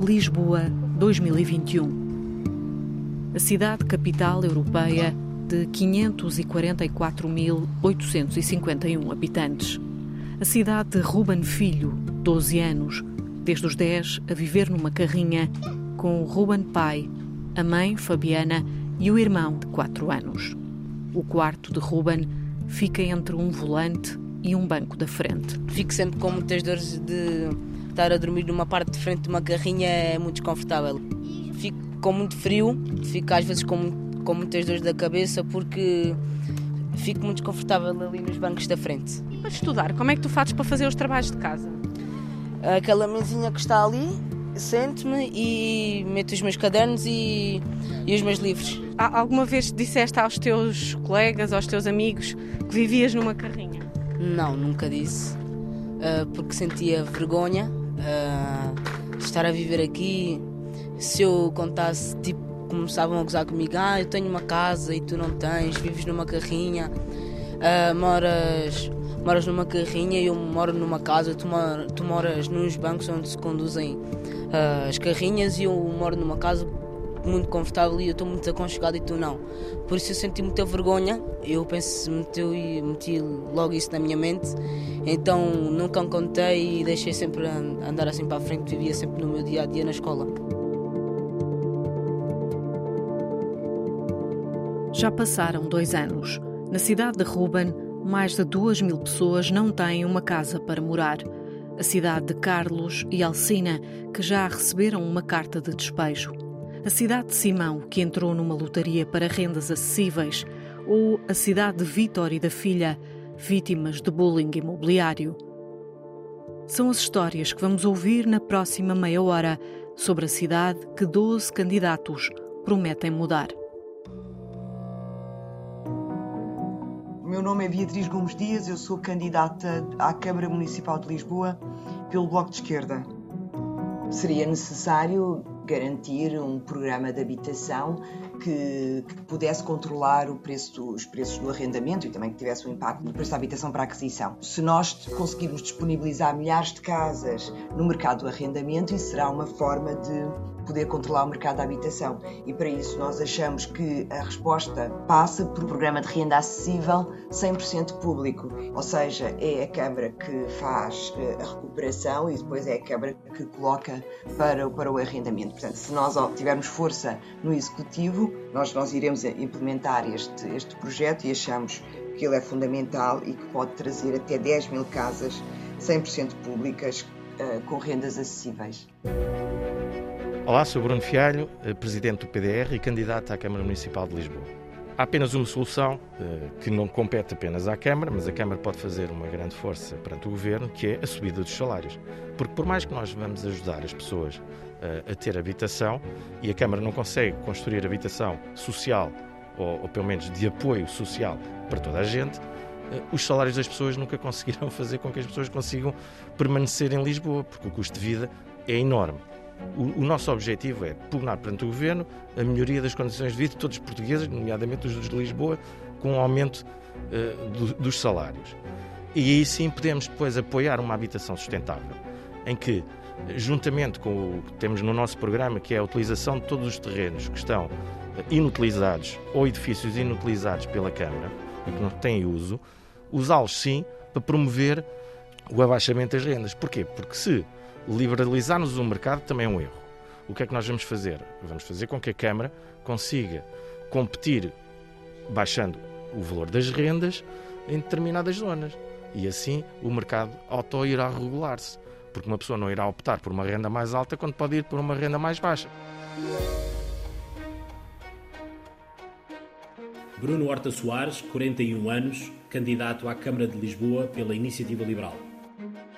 Lisboa 2021 a cidade capital europeia de 544.851 habitantes. A cidade de Ruben Filho, 12 anos, desde os 10 a viver numa carrinha com o Ruben pai, a mãe Fabiana e o irmão de 4 anos. O quarto de Ruben fica entre um volante e um banco da frente. Fico sempre com muitas dores de estar a dormir numa parte de frente de uma carrinha, é muito desconfortável. Fico com muito frio, fico às vezes com, com muitas dores da cabeça porque fico muito desconfortável ali nos bancos da frente. E para estudar, como é que tu fazes para fazer os trabalhos de casa? Aquela mesinha que está ali, sento-me e meto os meus cadernos e, e os meus livros. Alguma vez disseste aos teus colegas, aos teus amigos, que vivias numa carrinha? Não, nunca disse, uh, porque sentia vergonha uh, estar a viver aqui. Se eu contasse, tipo, começavam a gozar comigo, ah, eu tenho uma casa e tu não tens, vives numa carrinha, uh, moras, moras numa carrinha e eu moro numa casa, tu, mor, tu moras nos bancos onde se conduzem as carrinhas e eu moro numa casa muito confortável e eu estou muito aconchegado e tu não. Por isso eu senti muita vergonha, eu penso, meti, meti logo isso na minha mente, então nunca contei e deixei sempre andar assim para a frente, vivia sempre no meu dia a dia na escola. Já passaram dois anos. Na cidade de Ruben, mais de duas mil pessoas não têm uma casa para morar. A cidade de Carlos e Alcina, que já receberam uma carta de despejo. A cidade de Simão, que entrou numa lotaria para rendas acessíveis. Ou a cidade de Vítor e da filha, vítimas de bullying imobiliário. São as histórias que vamos ouvir na próxima meia hora sobre a cidade que 12 candidatos prometem mudar. meu nome é Beatriz Gomes Dias, eu sou candidata à Câmara Municipal de Lisboa pelo Bloco de Esquerda. Seria necessário garantir um programa de habitação que, que pudesse controlar preço, os preços do arrendamento e também que tivesse um impacto no preço da habitação para a aquisição. Se nós conseguirmos disponibilizar milhares de casas no mercado do arrendamento, isso será uma forma de poder controlar o mercado da habitação. E para isso nós achamos que a resposta passa por um programa de renda acessível 100% público, ou seja, é a Câmara que faz eh, a recuperação e depois é a Câmara que coloca para, para o arrendamento. Portanto, se nós tivermos força no Executivo, nós, nós iremos implementar este, este projeto e achamos que ele é fundamental e que pode trazer até 10 mil casas 100% públicas uh, com rendas acessíveis. Olá, sou Bruno Fialho, eh, presidente do PDR e candidato à Câmara Municipal de Lisboa. Há apenas uma solução eh, que não compete apenas à Câmara, mas a Câmara pode fazer uma grande força perante o Governo, que é a subida dos salários. Porque por mais que nós vamos ajudar as pessoas eh, a ter habitação, e a Câmara não consegue construir habitação social, ou, ou pelo menos de apoio social para toda a gente, os salários das pessoas nunca conseguirão fazer com que as pessoas consigam permanecer em Lisboa, porque o custo de vida é enorme. O, o, nosso objetivo é pugnar perante o Governo a melhoria das condições de vida de todos os portugueses, nomeadamente os de Lisboa, com um aumento uh, do, dos salários. E aí sim podemos depois apoiar uma habitação sustentável, em que, juntamente com o que temos no nosso programa, que é a utilização de todos os terrenos que estão inutilizados ou edifícios inutilizados pela Câmara e que não têm uso, usá-los sim para promover o abaixamento das rendas. Porquê? Porque se liberalizarmos o mercado também é um erro. O que é que nós vamos fazer? Vamos fazer com que a Câmara consiga competir baixando o valor das rendas em determinadas zonas. E assim o mercado auto irá regular-se. Porque uma pessoa não irá optar por uma renda mais alta quando pode ir por uma renda mais baixa. Bruno Horta Soares, 41 anos, candidato à Câmara de Lisboa pela Iniciativa Liberal.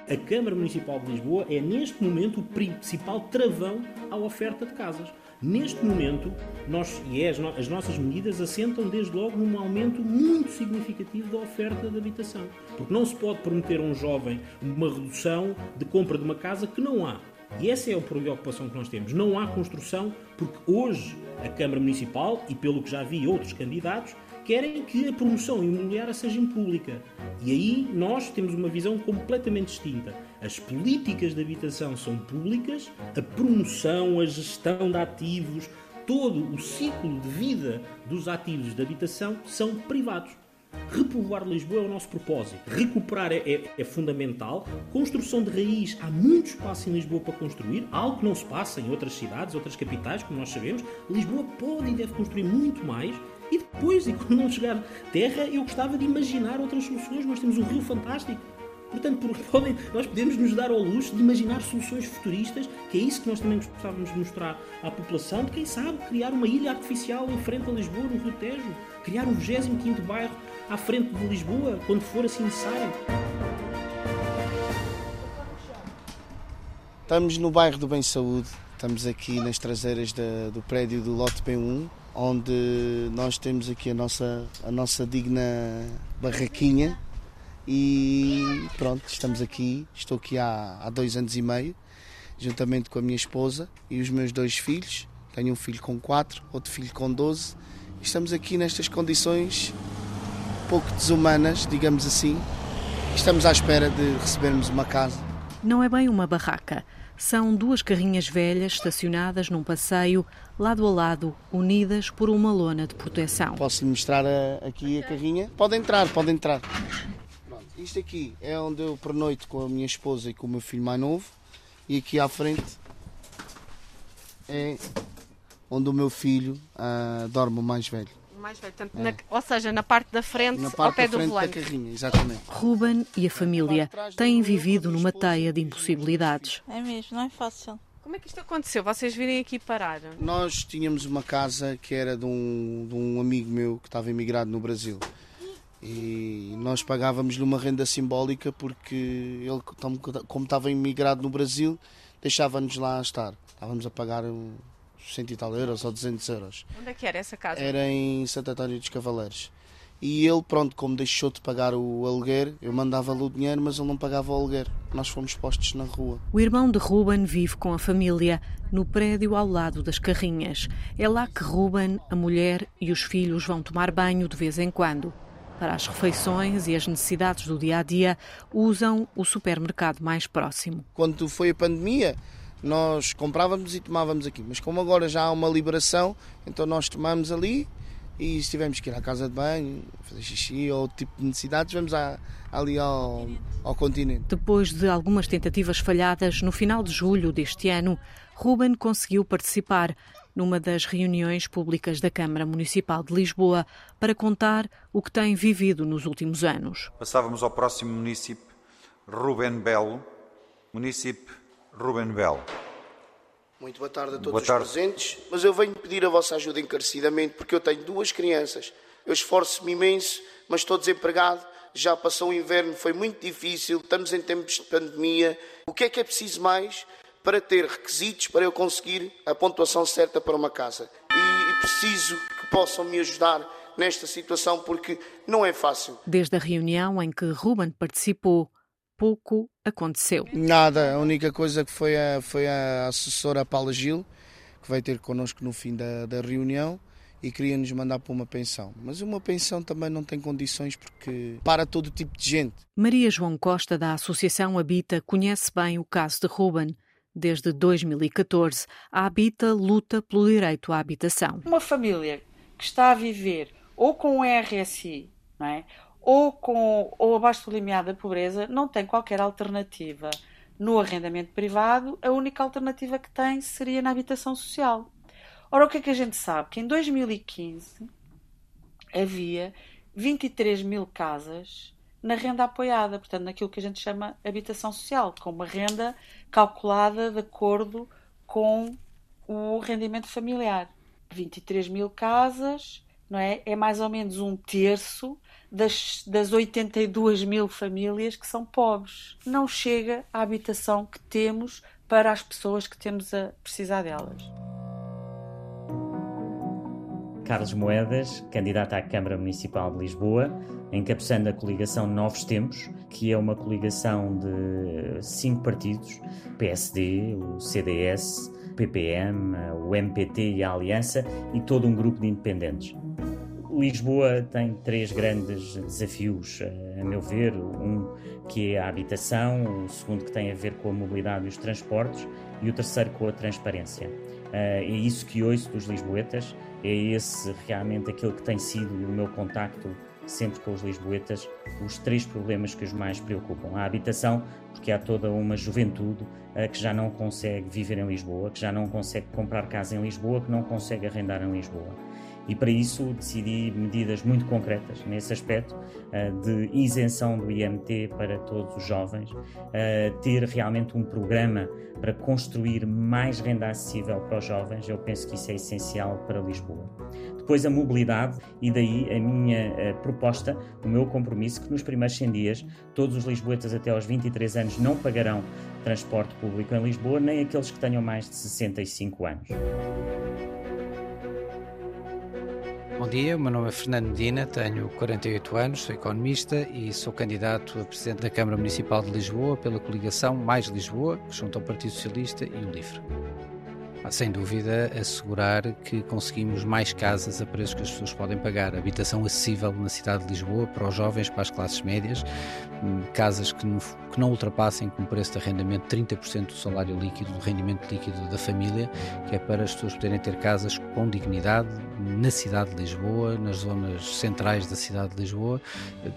A Câmara Municipal de Lisboa é, neste momento, o principal travão à oferta de casas. Neste momento, nós, e é as, as, nossas medidas assentam desde logo num aumento muito significativo da oferta de habitação. Porque não se pode prometer a um jovem uma redução de compra de uma casa que não há. E essa é a preocupação que nós temos. Não há construção, porque hoje a Câmara Municipal, e pelo que já vi outros candidatos, querem que a promoção imobiliária seja pública. E aí nós temos uma visão completamente distinta. As políticas de habitação são públicas, a promoção, a gestão de ativos, todo o ciclo de vida dos ativos de habitação são privados. Repovoar Lisboa é o nosso propósito. Recuperar é, é, é, fundamental. Construção de raiz, há muito espaço em Lisboa para construir, algo que não se passa em outras cidades, outras capitais, como nós sabemos. Lisboa pode e deve construir muito mais. E depois, e quando não chegar terra, eu gostava de imaginar outras soluções. Nós temos um rio fantástico. Portanto, podem, nós podemos nos dar ao luxo de imaginar soluções futuristas, que é isso que nós também gostávamos de mostrar à população, de quem sabe criar uma ilha artificial em frente a Lisboa, no Rio Tejo, criar um 25 bairro à frente de Lisboa, quando for assim necessário. Estamos no bairro do Bem Saúde, estamos aqui nas traseiras do prédio do Lote B1, onde nós temos aqui a nossa, a nossa digna barraquinha e pronto, estamos aqui, estou aqui há, há dois anos e meio, juntamente com a minha esposa e os meus dois filhos, tenho um filho com quatro, outro filho com 12, estamos aqui nestas condições pouco desumanas, digamos assim. Estamos à espera de recebermos uma casa. Não é bem uma barraca. São duas carrinhas velhas estacionadas num passeio, lado a lado, unidas por uma lona de proteção. Posso lhe mostrar a, aqui a carrinha? Pode entrar, pode entrar. Pronto, isto aqui é onde eu pernoito com a minha esposa e com o meu filho mais novo. E aqui à frente é onde o meu filho uh, dorme, o mais velho mais velho. Portanto, é. na, ou seja, na parte da frente, na parte ao pé da frente do volante. Da carrinha, exatamente. Ruben e a família têm vivido numa teia de impossibilidades. É mesmo, não é fácil. Como é que isto aconteceu? Vocês virem aqui parar? Nós tínhamos uma casa que era de um, de um amigo meu que estava emigrado no Brasil. E nós pagávamos-lhe uma renda simbólica porque ele, como estava emigrado no Brasil, deixava-nos lá estar. Estávamos a pagar 100 e tal euros ou 200 euros. Onde é que era essa casa? Era em Santo António dos Cavaleiros. E ele, pronto, como deixou de pagar o aluguer, eu mandava-lhe o dinheiro, mas ele não pagava o aluguer. Nós fomos postos na rua. O irmão de Ruben vive com a família no prédio ao lado das carrinhas. É lá que Ruben, a mulher e os filhos vão tomar banho de vez em quando. Para as refeições e as necessidades do dia a dia, usam o supermercado mais próximo. Quando foi a pandemia, nós comprávamos e tomávamos aqui. Mas como agora já há uma liberação, então nós tomamos ali e se tivermos que ir à casa de banho, fazer xixi ou outro tipo de necessidades, vamos à, ali ao, ao continente. Depois de algumas tentativas falhadas, no final de julho deste ano, Ruben conseguiu participar numa das reuniões públicas da Câmara Municipal de Lisboa para contar o que tem vivido nos últimos anos. Passávamos ao próximo município, Ruben Belo, município Ruben Bell. Muito boa tarde a todos boa os presentes, mas eu venho pedir a vossa ajuda encarecidamente porque eu tenho duas crianças. Eu esforço-me imenso, mas estou desempregado. Já passou o inverno, foi muito difícil, estamos em tempos de pandemia. O que é que é preciso mais para ter requisitos para eu conseguir a pontuação certa para uma casa? E, e preciso que possam me ajudar nesta situação porque não é fácil. Desde a reunião em que Ruben participou, pouco aconteceu. Nada, a única coisa que foi a, foi a assessora Paula Gil, que vai ter connosco no fim da, da reunião e queria nos mandar para uma pensão. Mas uma pensão também não tem condições porque para todo tipo de gente. Maria João Costa, da Associação Habita, conhece bem o caso de Ruben. Desde 2014, a Habita luta pelo direito à habitação. Uma família que está a viver ou com o RSI, não é? Ou, com, ou abaixo do limiar da pobreza, não tem qualquer alternativa no arrendamento privado, a única alternativa que tem seria na habitação social. Ora, o que é que a gente sabe? Que em 2015 havia 23 mil casas na renda apoiada, portanto, naquilo que a gente chama habitação social, com uma renda calculada de acordo com o rendimento familiar. 23 mil casas, não é? É mais ou menos um terço das, das 82 mil famílias que são pobres. Não chega a habitação que temos para as pessoas que temos a precisar delas. Carlos Moedas, candidato à Câmara Municipal de Lisboa, encabeçando a coligação Novos Tempos, que é uma coligação de cinco partidos: PSD, o CDS, PPM, o MPT e a Aliança, e todo um grupo de independentes Lisboa tem três grandes desafios, a meu ver. Um que é a habitação, o segundo que tem a ver com a mobilidade e os transportes e o terceiro com a transparência. É isso que ouço dos lisboetas, é esse realmente aquele que tem sido o meu contacto sempre com os lisboetas, os três problemas que os mais preocupam. A habitação, porque há toda uma juventude uh, que já não consegue viver em Lisboa, que já não consegue comprar casa em Lisboa, que não consegue arrendar em Lisboa. E para isso decidi medidas muito concretas nesse aspecto uh, de isenção do IMT para todos os jovens, uh, ter realmente um programa para construir mais renda acessível para os jovens. Eu penso que isso é essencial para Lisboa. Depois a mobilidade e daí a minha uh, proposta, o meu compromisso que nos primeiros 100 dias todos os lisboetas até aos 23 anos não pagarão transporte público em Lisboa, nem aqueles que tenham mais de 65 anos. Bom dia, meu nome é Fernando Medina, tenho 48 anos, sou economista e sou candidato a Presidente da Câmara Municipal de Lisboa pela coligação Mais Lisboa, junto ao Partido Socialista e o LIVRE sem dúvida, assegurar que conseguimos mais casas a preços que as pessoas podem pagar. Habitação acessível na cidade de Lisboa para os jovens, para as classes médias, hum, casas que não, que não ultrapassem com preço de arrendamento 30% do salário líquido, do rendimento líquido da família, que é para as pessoas poderem ter casas com dignidade na cidade de Lisboa, nas zonas centrais da cidade de Lisboa,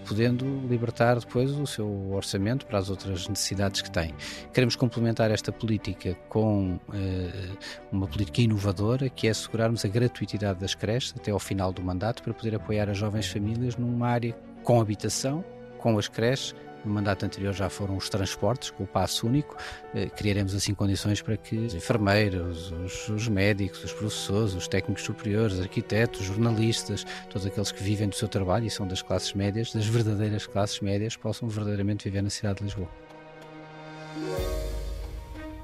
podendo libertar depois o seu orçamento para as outras necessidades que têm. Queremos complementar esta política com eh, uma política inovadora que é assegurarmos a gratuitidade das creches até ao final do mandato para poder apoiar as jovens famílias numa área com habitação, com as creches. No mandato anterior já foram os transportes, com o passo único. Eh, criaremos assim condições para que os enfermeiros, os, os médicos, os professores, os técnicos superiores, arquitetos, jornalistas, todos aqueles que vivem do seu trabalho e são das classes médias, das verdadeiras classes médias, possam verdadeiramente viver na cidade de Lisboa.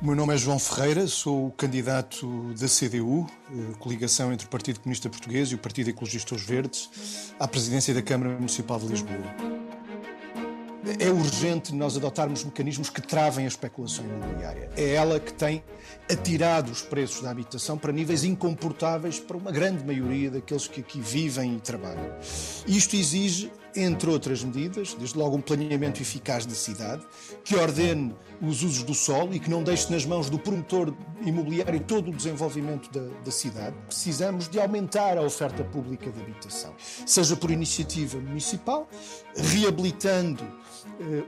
O meu nome é João Ferreira, sou o candidato da CDU, eh, coligação entre o Partido Comunista Português e o Partido Ecologistas Verdes, à presidência da Câmara Municipal de Lisboa é urgente nós adotarmos mecanismos que travem a especulação imobiliária. É ela que tem atirado os preços da habitação para níveis incomportáveis para uma grande maioria daqueles que aqui vivem e trabalham. Isto exige entre outras medidas, desde logo um planeamento eficaz da cidade, que ordene os usos do solo e que não deixe nas mãos do promotor imobiliário todo o desenvolvimento da, da cidade. Precisamos de aumentar a oferta pública de habitação, seja por iniciativa municipal, reabilitando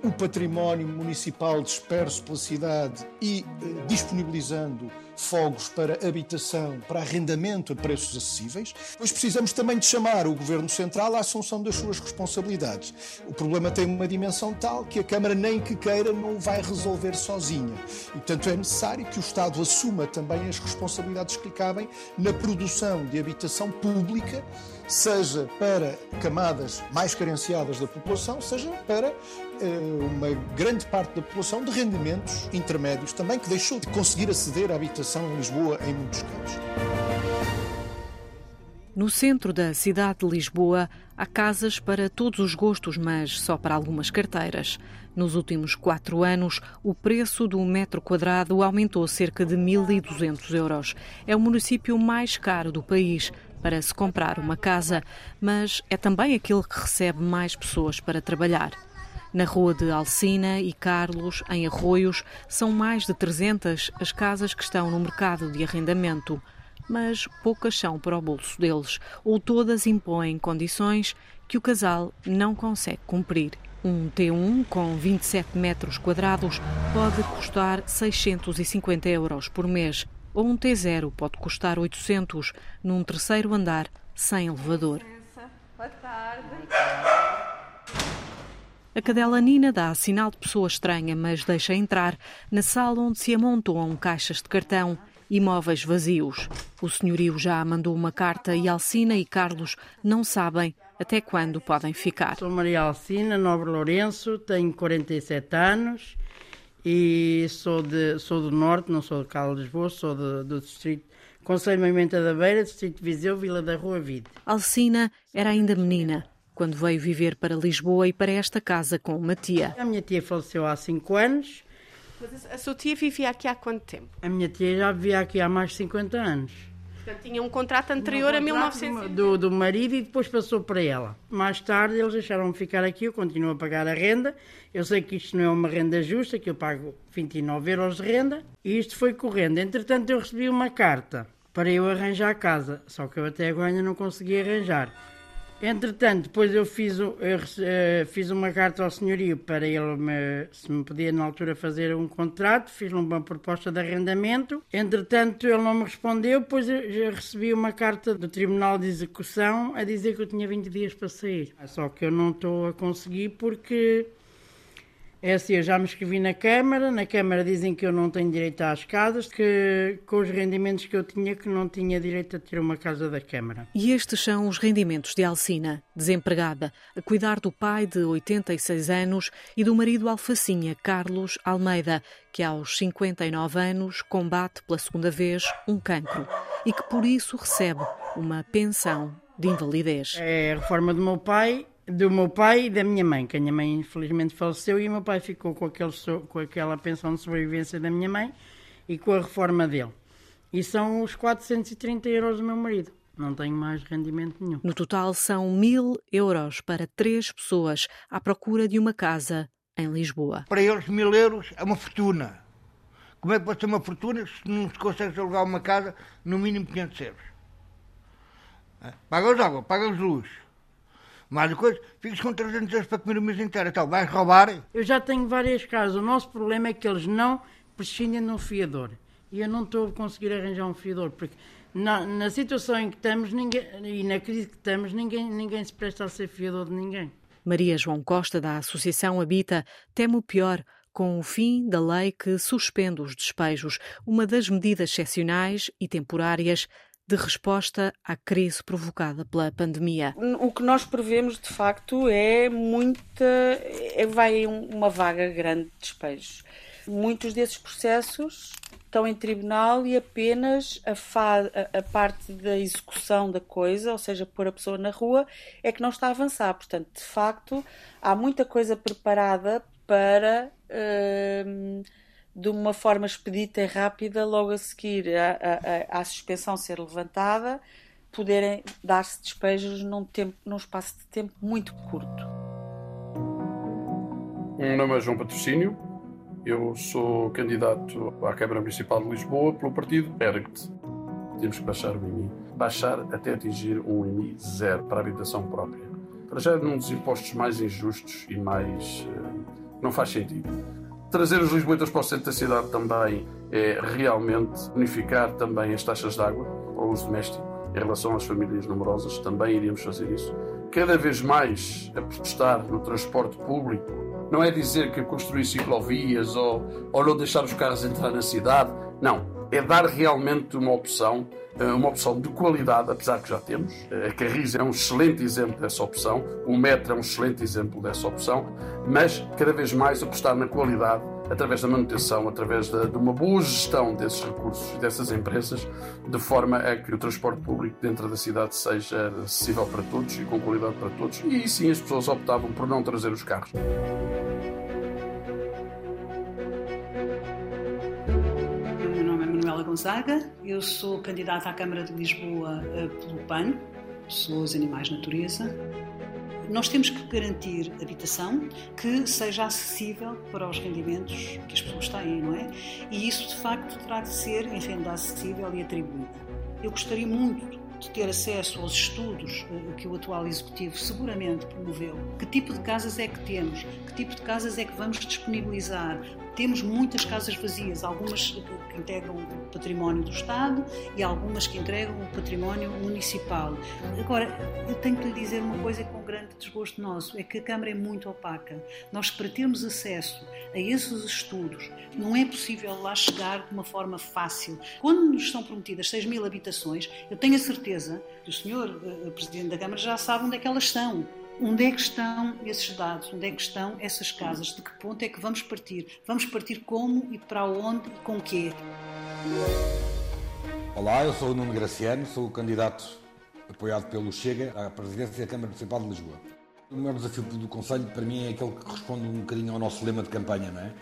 o património municipal disperso pela cidade e eh, disponibilizando fogos para habitação, para arrendamento a preços acessíveis, pois precisamos também de chamar o Governo Central à assunção das suas responsabilidades. O problema tem uma dimensão tal que a Câmara, nem que queira, não vai resolver sozinha. E, portanto, é necessário que o Estado assuma também as responsabilidades que lhe cabem na produção de habitação pública seja para camadas mais carenciadas da população, seja para eh, uma grande parte da população de rendimentos intermédios também, que deixou de conseguir aceder à habitação em Lisboa em muitos casos. No centro da cidade de Lisboa, há casas para todos os gostos, mas só para algumas carteiras. Nos últimos quatro anos, o preço do metro quadrado aumentou cerca de 1.200 euros. É o município mais caro do país para se comprar uma casa, mas é também aquele que recebe mais pessoas para trabalhar. Na rua de Alcina e Carlos, em Arroios, são mais de 300 as casas que estão no mercado de arrendamento, mas poucas são para o bolso deles, ou todas impõem condições que o casal não consegue cumprir. Um T1 com 27 metros quadrados pode custar 650 euros por mês, ou um T0 pode custar 800 num terceiro andar sem elevador. Boa tarde. A cadela Nina dá sinal de pessoa estranha, mas deixa entrar na sala onde se amontoam caixas de cartão e móveis vazios. O senhorio já mandou uma carta e Alcina e Carlos não sabem até quando podem ficar. Sou Maria Alcina, Nobre Lourenço, tenho 47 anos e sou, de, sou do Norte, não sou de Cala Lisboa, sou de, do Distrito Conselho Moimenta da Beira, Distrito de Viseu, Vila da Rua Vide. Alcina era ainda menina quando veio viver para Lisboa e para esta casa com uma tia. A minha tia faleceu há 5 anos. Mas a sua tia vivia aqui há quanto tempo? A minha tia já vivia aqui há mais de 50 anos. Portanto, tinha um contrato anterior um contrato a 1900. Do, do marido e depois passou para ela. Mais tarde eles deixaram-me ficar aqui, eu continuo a pagar a renda. Eu sei que isto não é uma renda justa, que eu pago 29 euros de renda. E isto foi correndo. Entretanto, eu recebi uma carta para eu arranjar a casa. Só que eu até agora ainda não consegui arranjar. Entretanto, depois eu fiz, eu, uh, fiz uma carta ao senhorio para ele me, se me podia na altura fazer um contrato, fiz uma proposta de arrendamento. Entretanto, ele não me respondeu, depois eu, eu recebi uma carta do Tribunal de Execução a dizer que eu tinha 20 dias para sair. Só que eu não estou a conseguir porque é assim, eu já me escrevi na Câmara, na Câmara dizem que eu não tenho direito às casas, que com os rendimentos que eu tinha, que não tinha direito a ter uma casa da Câmara. E estes são os rendimentos de Alcina, desempregada, a cuidar do pai de 86 anos e do marido alfacinha, Carlos Almeida, que aos 59 anos combate pela segunda vez um cancro e que por isso recebe uma pensão de invalidez. É a reforma do meu pai do meu pai e da minha mãe, que a minha mãe infelizmente faleceu e o meu pai ficou com, aquele, com aquela pensão de sobrevivência da minha mãe e com a reforma dele. E são os 430 euros do meu marido. Não tenho mais rendimento nenhum. No total são mil euros para três pessoas à procura de uma casa em Lisboa. Para eles, mil euros é uma fortuna. Como é que pode ser uma fortuna se não se consegue alugar uma casa no mínimo 500 euros? Paga as água, paga as luz, mais coisa, ficas com 300 euros para comer o mês inteiro. Então, vais roubar? Eu já tenho várias casas. O nosso problema é que eles não prescindem de um fiador. E eu não estou a conseguir arranjar um fiador, porque na, na situação em que estamos ninguém, e na crise que estamos, ninguém, ninguém se presta a ser fiador de ninguém. Maria João Costa, da Associação Habita, teme o pior com o fim da lei que suspende os despejos, uma das medidas excepcionais e temporárias de resposta à crise provocada pela pandemia. O que nós prevemos, de facto, é muita. É, vai uma vaga grande de despejos. Muitos desses processos estão em tribunal e apenas a, fa... a, parte da execução da coisa, ou seja, pôr a pessoa na rua, é que não está a avançar. Portanto, de facto, há muita coisa preparada para. Uh de uma forma expedita e rápida, logo a seguir à, suspensão ser levantada, poderem dar-se despejos num, tempo, num espaço de tempo muito curto. O meu nome é João Patrocínio, eu sou candidato à Câmara Municipal de Lisboa pelo partido ERGT. Temos que baixar o IMI, baixar até atingir um IMI zero para a habitação própria. Para já é um dos impostos mais injustos e mais. Uh, não faz sentido Trazer os lisboetas para o centro da cidade também é realmente unificar também as taxas de água para o uso doméstico. Em relação às famílias numerosas, também iríamos fazer isso. Cada vez mais apostar no transporte público. Não é dizer que construir ciclovias ou, ou não deixar os carros entrar na cidade. Não. É dar realmente uma opção uma opção de qualidade, apesar que já temos. Eh, a Carris é um excelente exemplo dessa opção, o Metro é um excelente exemplo dessa opção, mas cada vez mais apostar na qualidade através da manutenção, através de, de uma boa gestão desses recursos e dessas empresas, de forma a que o transporte público dentro da cidade seja acessível para todos e com qualidade para todos. E sim as pessoas optavam por não trazer os carros. Gonzaga, eu sou candidata à Câmara de Lisboa eh, pelo PAN, Pessoas, Animais, Natureza. Nós temos que garantir habitação que seja acessível para os rendimentos que as pessoas têm, não é? E isso, de facto, terá de ser em renda acessível e atribuída. Eu gostaria muito de ter acesso aos estudos eh, que o atual Executivo seguramente promoveu. Que tipo de casas é que temos? Que tipo de casas é que vamos disponibilizar? Temos muitas casas vazias, algumas que integram o património do Estado e algumas que entregam o património municipal. Agora, eu tenho que lhe dizer uma coisa com grande desgosto nosso, é que a Câmara é muito opaca. Nós, para termos acesso a esses estudos, não é possível lá chegar de uma forma fácil. Quando nos são prometidas 6 mil habitações, eu tenho a certeza que o senhor eh, Presidente da Câmara já sabe onde é que elas estão. Onde é que estão esses dados? Onde é que estão essas casas? De que ponto é que vamos partir? Vamos partir como e para onde e com quê? Olá, eu sou o Nuno Graciano, sou o candidato apoiado pelo Chega à presidência da Câmara Municipal de Lisboa. O maior desafio do Conselho, para mim, é aquele que responde um bocadinho ao nosso lema de campanha, não é?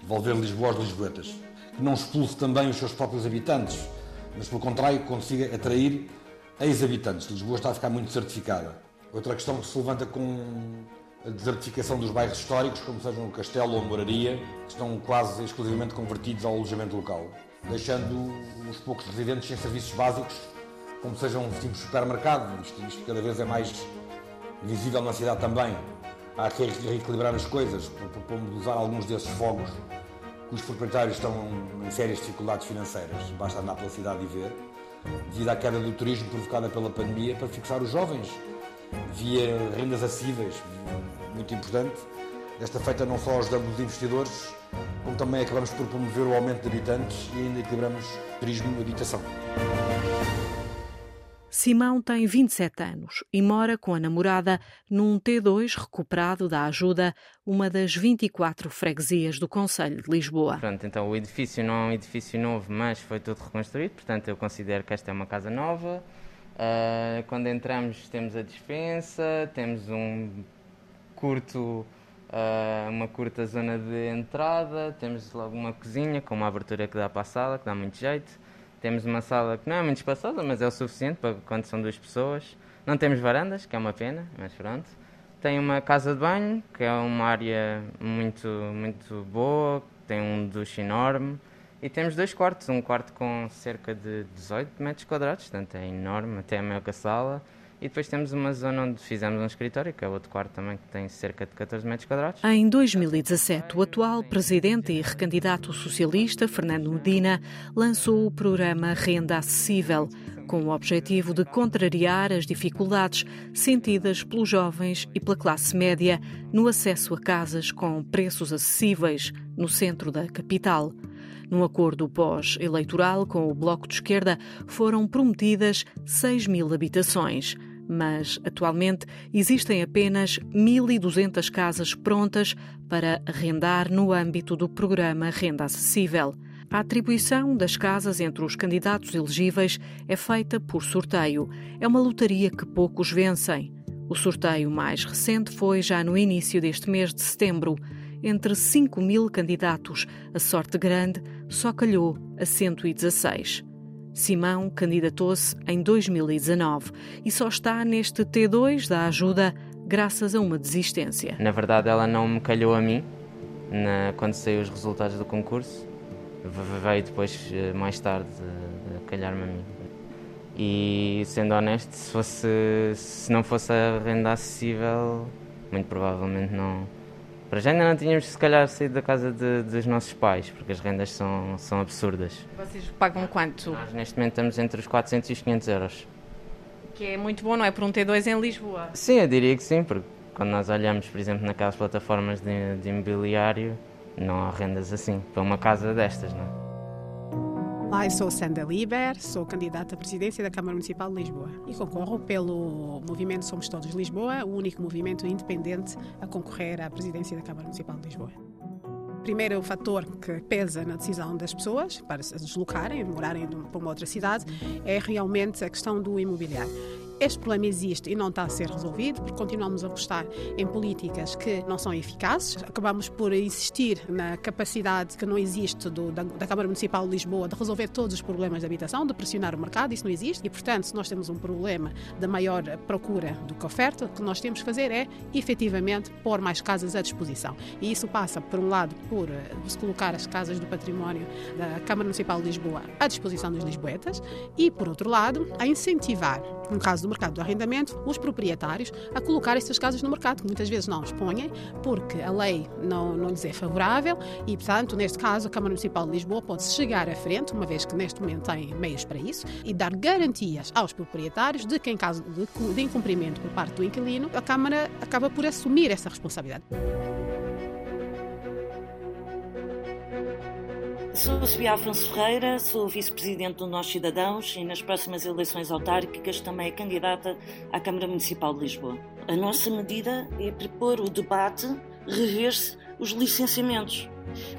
Devolver Lisboa aos lisboetas. Que não expulse também os seus próprios habitantes, mas pelo contrário consiga atrair ex-habitantes. Lisboa está a ficar muito certificada. Outra questão que se levanta com a desertificação dos bairros históricos, como sejam o Castelo ou a Moraria, que estão quase exclusivamente convertidos ao alojamento local, deixando os poucos residentes sem serviços básicos, como sejam um simples supermercado. Isto, isto cada vez é mais visível na cidade também. Há que reequilibrar as coisas, propomos usar alguns desses fogos que os proprietários estão em sérias dificuldades financeiras, basta andar pela cidade e ver, devido à queda do turismo provocada pela pandemia, para fixar os jovens via rendas acessíveis, muito importante. Desta feita não só ajudamos os investidores, como também acabamos por promover o aumento de habitantes e ainda equilibramos turismo e habitação. Simão tem 27 anos e mora com a namorada num T2 recuperado da ajuda, uma das 24 freguesias do Conselho de Lisboa. Pronto, então o edifício não é um edifício novo, mas foi tudo reconstruído, portanto eu considero que esta é uma casa nova. Uh, quando entramos temos a dispensa, temos um curto, uh, uma curta zona de entrada, temos logo uma cozinha com uma abertura que dá para a sala, que dá muito jeito. Temos uma sala que não é muito espaçosa, mas é o suficiente para quando são duas pessoas. Não temos varandas, que é uma pena, mas pronto. Tem uma casa de banho, que é uma área muito, muito boa, tem um duche enorme. E temos dois quartos, um quarto com cerca de 18 metros quadrados, portanto é enorme, até maior que a sala. E depois temos uma zona onde fizemos um escritório, que é outro quarto também, que tem cerca de 14 metros quadrados. Em 2017, o atual presidente e recandidato socialista, Fernando Medina, lançou o programa Renda Acessível, com o objetivo de contrariar as dificuldades sentidas pelos jovens e pela classe média no acesso a casas com preços acessíveis no centro da capital. Num acordo pós-eleitoral com o Bloco de Esquerda, foram prometidas 6 mil habitações mas atualmente existem apenas 1.200 casas prontas para arrendar no âmbito do programa Renda Acessível. A atribuição das casas entre os candidatos elegíveis é feita por sorteio. É uma lotaria que poucos vencem. O sorteio mais recente foi já no início deste mês de setembro. Entre 5 mil candidatos, a sorte grande só calhou a 116. Simão candidatou-se em 2019 e só está neste T2 da ajuda graças a uma desistência. Na verdade, ela não me calhou a mim na, quando saiu os resultados do concurso. Veio depois, eh, mais tarde, calhar-me a mim. E sendo honesto, se, fosse, se não fosse a renda acessível, muito provavelmente não, para já ainda não tínhamos, se calhar, saído da casa de, dos nossos pais, porque as rendas são, são absurdas. Vocês pagam quanto? Nós, neste momento, estamos entre os 400 e os 500 euros. Que é muito bom, não é? Por um T2 em Lisboa. Sim, eu diria que sim, porque quando nós olhamos, por exemplo, naquelas plataformas de, de imobiliário, não há rendas assim, para uma casa destas, não é? Olá, eu sou Sandra Liber, sou candidata à presidência da Câmara Municipal de Lisboa e concorro pelo movimento Somos Todos Lisboa, o único movimento independente a concorrer à presidência da Câmara Municipal de Lisboa. Primeiro, fator que pesa na decisão das pessoas para se deslocarem, morarem para uma outra cidade, é realmente a questão do imobiliário. Este problema existe e não está a ser resolvido porque continuamos a apostar em políticas que não são eficazes. Acabamos por insistir na capacidade que não existe do, da, da, Câmara Municipal de Lisboa de resolver todos os problemas de habitação, de pressionar o mercado. Isso não existe. E, portanto, se nós temos um problema da maior procura do que oferta, o que nós temos que fazer é, efetivamente, pôr mais casas à disposição. E isso passa, por um lado, por eh, se colocar as casas do património da Câmara Municipal de Lisboa à disposição dos lisboetas e, por outro lado, a incentivar, no caso do do mercado do arrendamento os proprietários a colocar estas casas no mercado, que muitas vezes não expõem, porque a lei não, não lhes é favorável e, portanto, neste caso, a Câmara Municipal de Lisboa pode chegar à frente, uma vez que neste momento tem meios para isso, e dar garantias aos proprietários de que, em caso de, de incumprimento por parte do inquilino, a Câmara acaba por assumir essa responsabilidade. Sou Sofia Afonso Ferreira, sou vice-presidente do Nós Cidadãos e nas próximas eleições autárquicas também é candidata à Câmara Municipal de Lisboa. A nossa medida é propor o debate, rever-se os licenciamentos.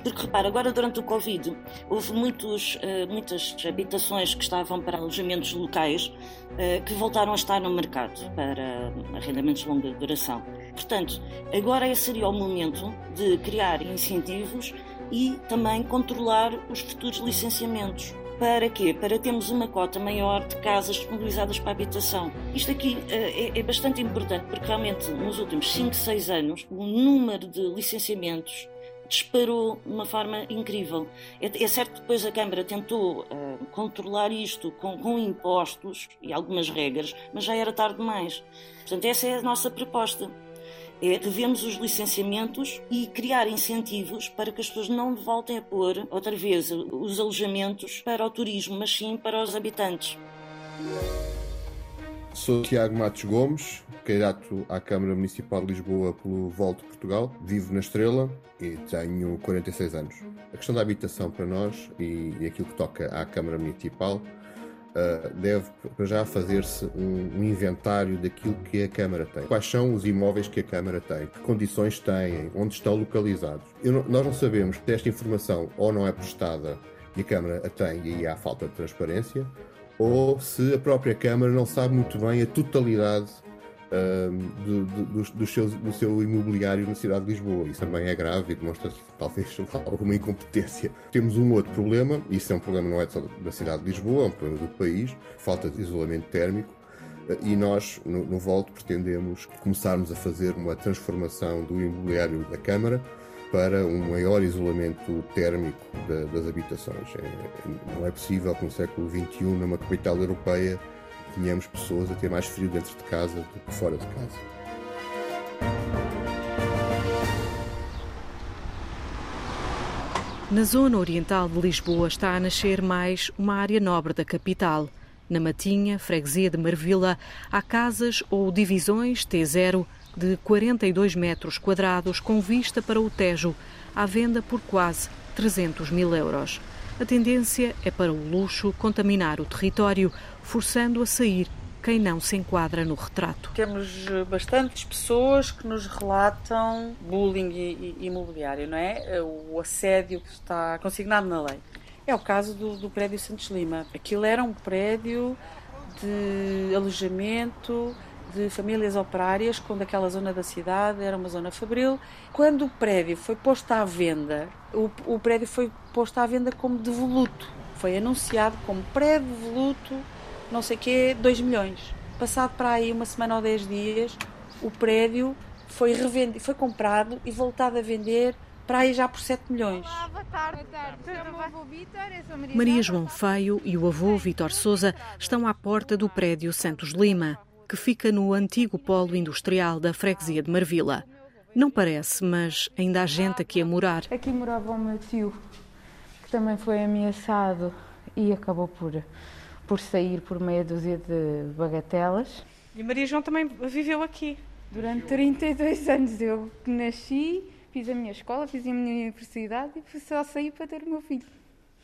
Porque repara, agora durante o Covid houve muitos, uh, muitas habitações que estavam para alojamentos locais uh, que voltaram a estar no mercado para arrendamentos de longa duração. Portanto, agora seria o momento de criar incentivos e também controlar os futuros licenciamentos. Para quê? Para termos uma cota maior de casas disponibilizadas para habitação. Isto aqui uh, é, é, bastante importante porque realmente nos últimos 5, 6 anos o número de licenciamentos disparou de uma forma incrível. É, é, certo que depois a Câmara tentou uh, controlar isto com, com, impostos e algumas regras, mas já era tarde demais. Portanto, essa é a nossa proposta. É revemos os licenciamentos e criar incentivos para que as pessoas não voltem a pôr outra vez os alojamentos para o turismo, mas sim para os habitantes. Sou Tiago Matos Gomes, candidato à Câmara Municipal de Lisboa pelo Volto Portugal. Vivo na Estrela e tenho 46 anos. A questão da habitação para nós e, e aquilo que toca à Câmara Municipal uh, deve já fazer-se um, um, inventário daquilo que a Câmara tem. Quais são os imóveis que a Câmara tem? Que condições têm? Onde estão localizados? Nós não sabemos se esta informação ou não é prestada e a Câmara a tem e aí há falta de transparência, ou se a própria Câmara não sabe muito bem a totalidade do, do, do, seu, do seu imobiliário na cidade de Lisboa. Isso também é grave e demonstra talvez alguma incompetência. Temos um outro problema, e isso é um problema não é só da cidade de Lisboa, é um problema do país, falta de isolamento térmico. E nós, no, no Volto, pretendemos começarmos a fazer uma transformação do imobiliário da Câmara para um maior isolamento térmico da, das habitações. É, não é possível que no século XXI, numa capital europeia, tínhamos pessoas a ter mais frio dentro de casa do que fora de casa. Na zona oriental de Lisboa está a nascer mais uma área nobre da capital. Na Matinha, freguesia de Marvila, há casas ou divisões T0 de 42 metros quadrados com vista para o Tejo, à venda por quase 300 mil euros. A tendência é para o luxo contaminar o território, forçando a sair quem não se enquadra no retrato. Temos eh, bastantes pessoas que nos relatam bullying imobiliário, não é? Eh, o assédio que está consignado na lei. É o caso do, do prédio Santos Lima. Aquilo era um prédio de alojamento de famílias operárias, quando aquela zona da cidade era uma zona fabril. Quando o prédio foi posto à venda, o, o prédio foi posto à venda como devoluto. Foi anunciado como pré-devoluto, não sei o quê, 2 milhões. Passado para aí uma semana ou 10 dias, o prédio foi, revendido, foi comprado e voltado a vender para aí já por 7 milhões. Olá, boa tarde. Boa tarde. Maria João Feio e o avô Vitor Souza estão à porta do prédio Santos Lima que fica no antigo polo industrial da freguesia de Marvila. Não parece, mas ainda há gente aqui a morar. Aqui morava o meu tio, que também foi ameaçado e acabou por, por sair por meia dúzia de bagatelas. E Maria João também viveu aqui? Durante 32 anos. Eu nasci, fiz a minha escola, fiz a minha universidade e só saí para ter o meu filho.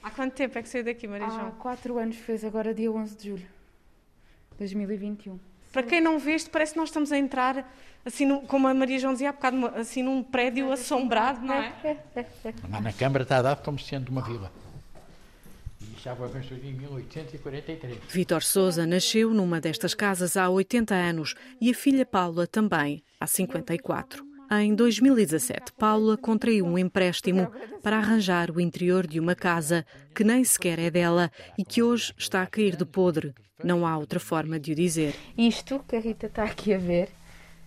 Há quanto tempo é que saiu daqui, Maria João? Há quatro anos, fez agora dia 11 de julho de 2021. Para quem não vê isto, parece que nós estamos a entrar, assim, no, como a Maria João dizia há bocado, assim, num prédio assombrado, não é? Lá na Câmara está dado como sendo uma vila. E já foi construído em 1843. Vítor Souza nasceu numa destas casas há 80 anos e a filha Paula também, há 54. Em 2017, Paula contraiu um empréstimo para arranjar o interior de uma casa que nem sequer é dela e que hoje está a cair de podre. Não há outra forma de o dizer. Isto que a Rita está aqui a ver,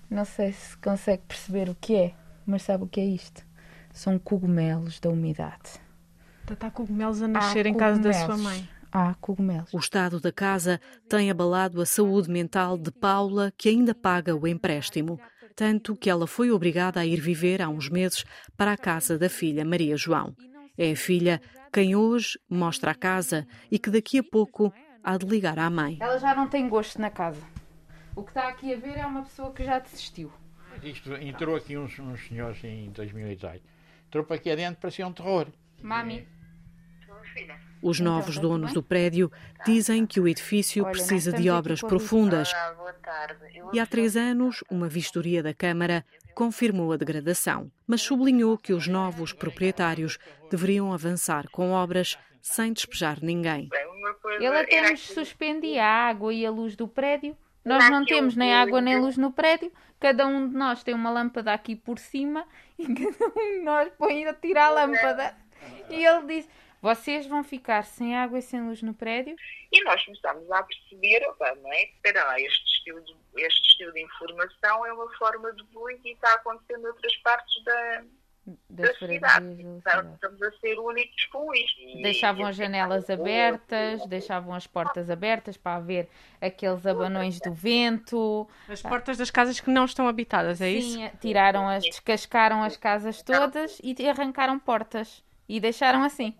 não sei se consegue perceber o que é, mas sabe o que é isto? São cogumelos da umidade. Está cogumelos a nascer Há em casa da sua mãe. Há cogumelos. O estado da casa tem abalado a saúde mental de Paula, que ainda paga o empréstimo. Tanto que ela foi obrigada a ir viver há uns meses para a casa da filha Maria João. É a filha quem hoje mostra a casa e que daqui a pouco há de ligar à mãe. Ela já não tem gosto na casa. O que está aqui a ver é uma pessoa que já desistiu. Isto entrou aqui uns, uns senhores em 2018. Entrou para aqui adentro, parecia um terror. Mami. Os então, novos donos do prédio dizem que o edifício precisa de obras profundas. E há três anos, uma vistoria da Câmara confirmou a degradação, mas sublinhou que os novos proprietários deveriam avançar com obras sem despejar ninguém. Ele até nos suspende a água e a luz do prédio. Nós não temos nem água nem luz no prédio. Cada um de nós tem uma lâmpada aqui por cima e cada um de nós põe a tirar a lâmpada. E ele diz: vocês vão ficar sem água e sem luz no prédio? E nós começamos a perceber, opa, não é? Espera lá, este estilo, de, este estilo de informação é uma forma de bullying e está acontecendo em outras partes da, da cidade. Então, estamos a ser únicos com isto. E, deixavam as janelas abertas, deixavam as portas abertas para haver aqueles abanões do vento. As portas das casas que não estão habitadas, é Sim, isso? tiraram as, descascaram as casas todas e arrancaram portas. E deixaram assim.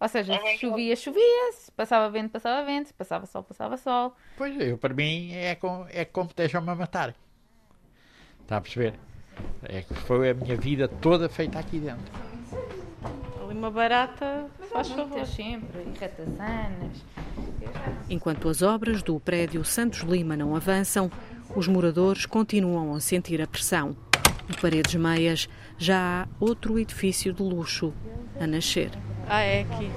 Ou seja, se chovia, chovia, se passava vento, passava vento, se passava sol, passava sol. Pois eu, para mim, é, com, é como deixam-me a matar. Está a perceber? É que foi a minha vida toda feita aqui dentro. Ali uma barata, faz favor. sempre, e ratazanas. Enquanto as obras do prédio Santos Lima não avançam, os moradores continuam a sentir a pressão. No Paredes Meias já há outro edifício de luxo a nascer. É aqui.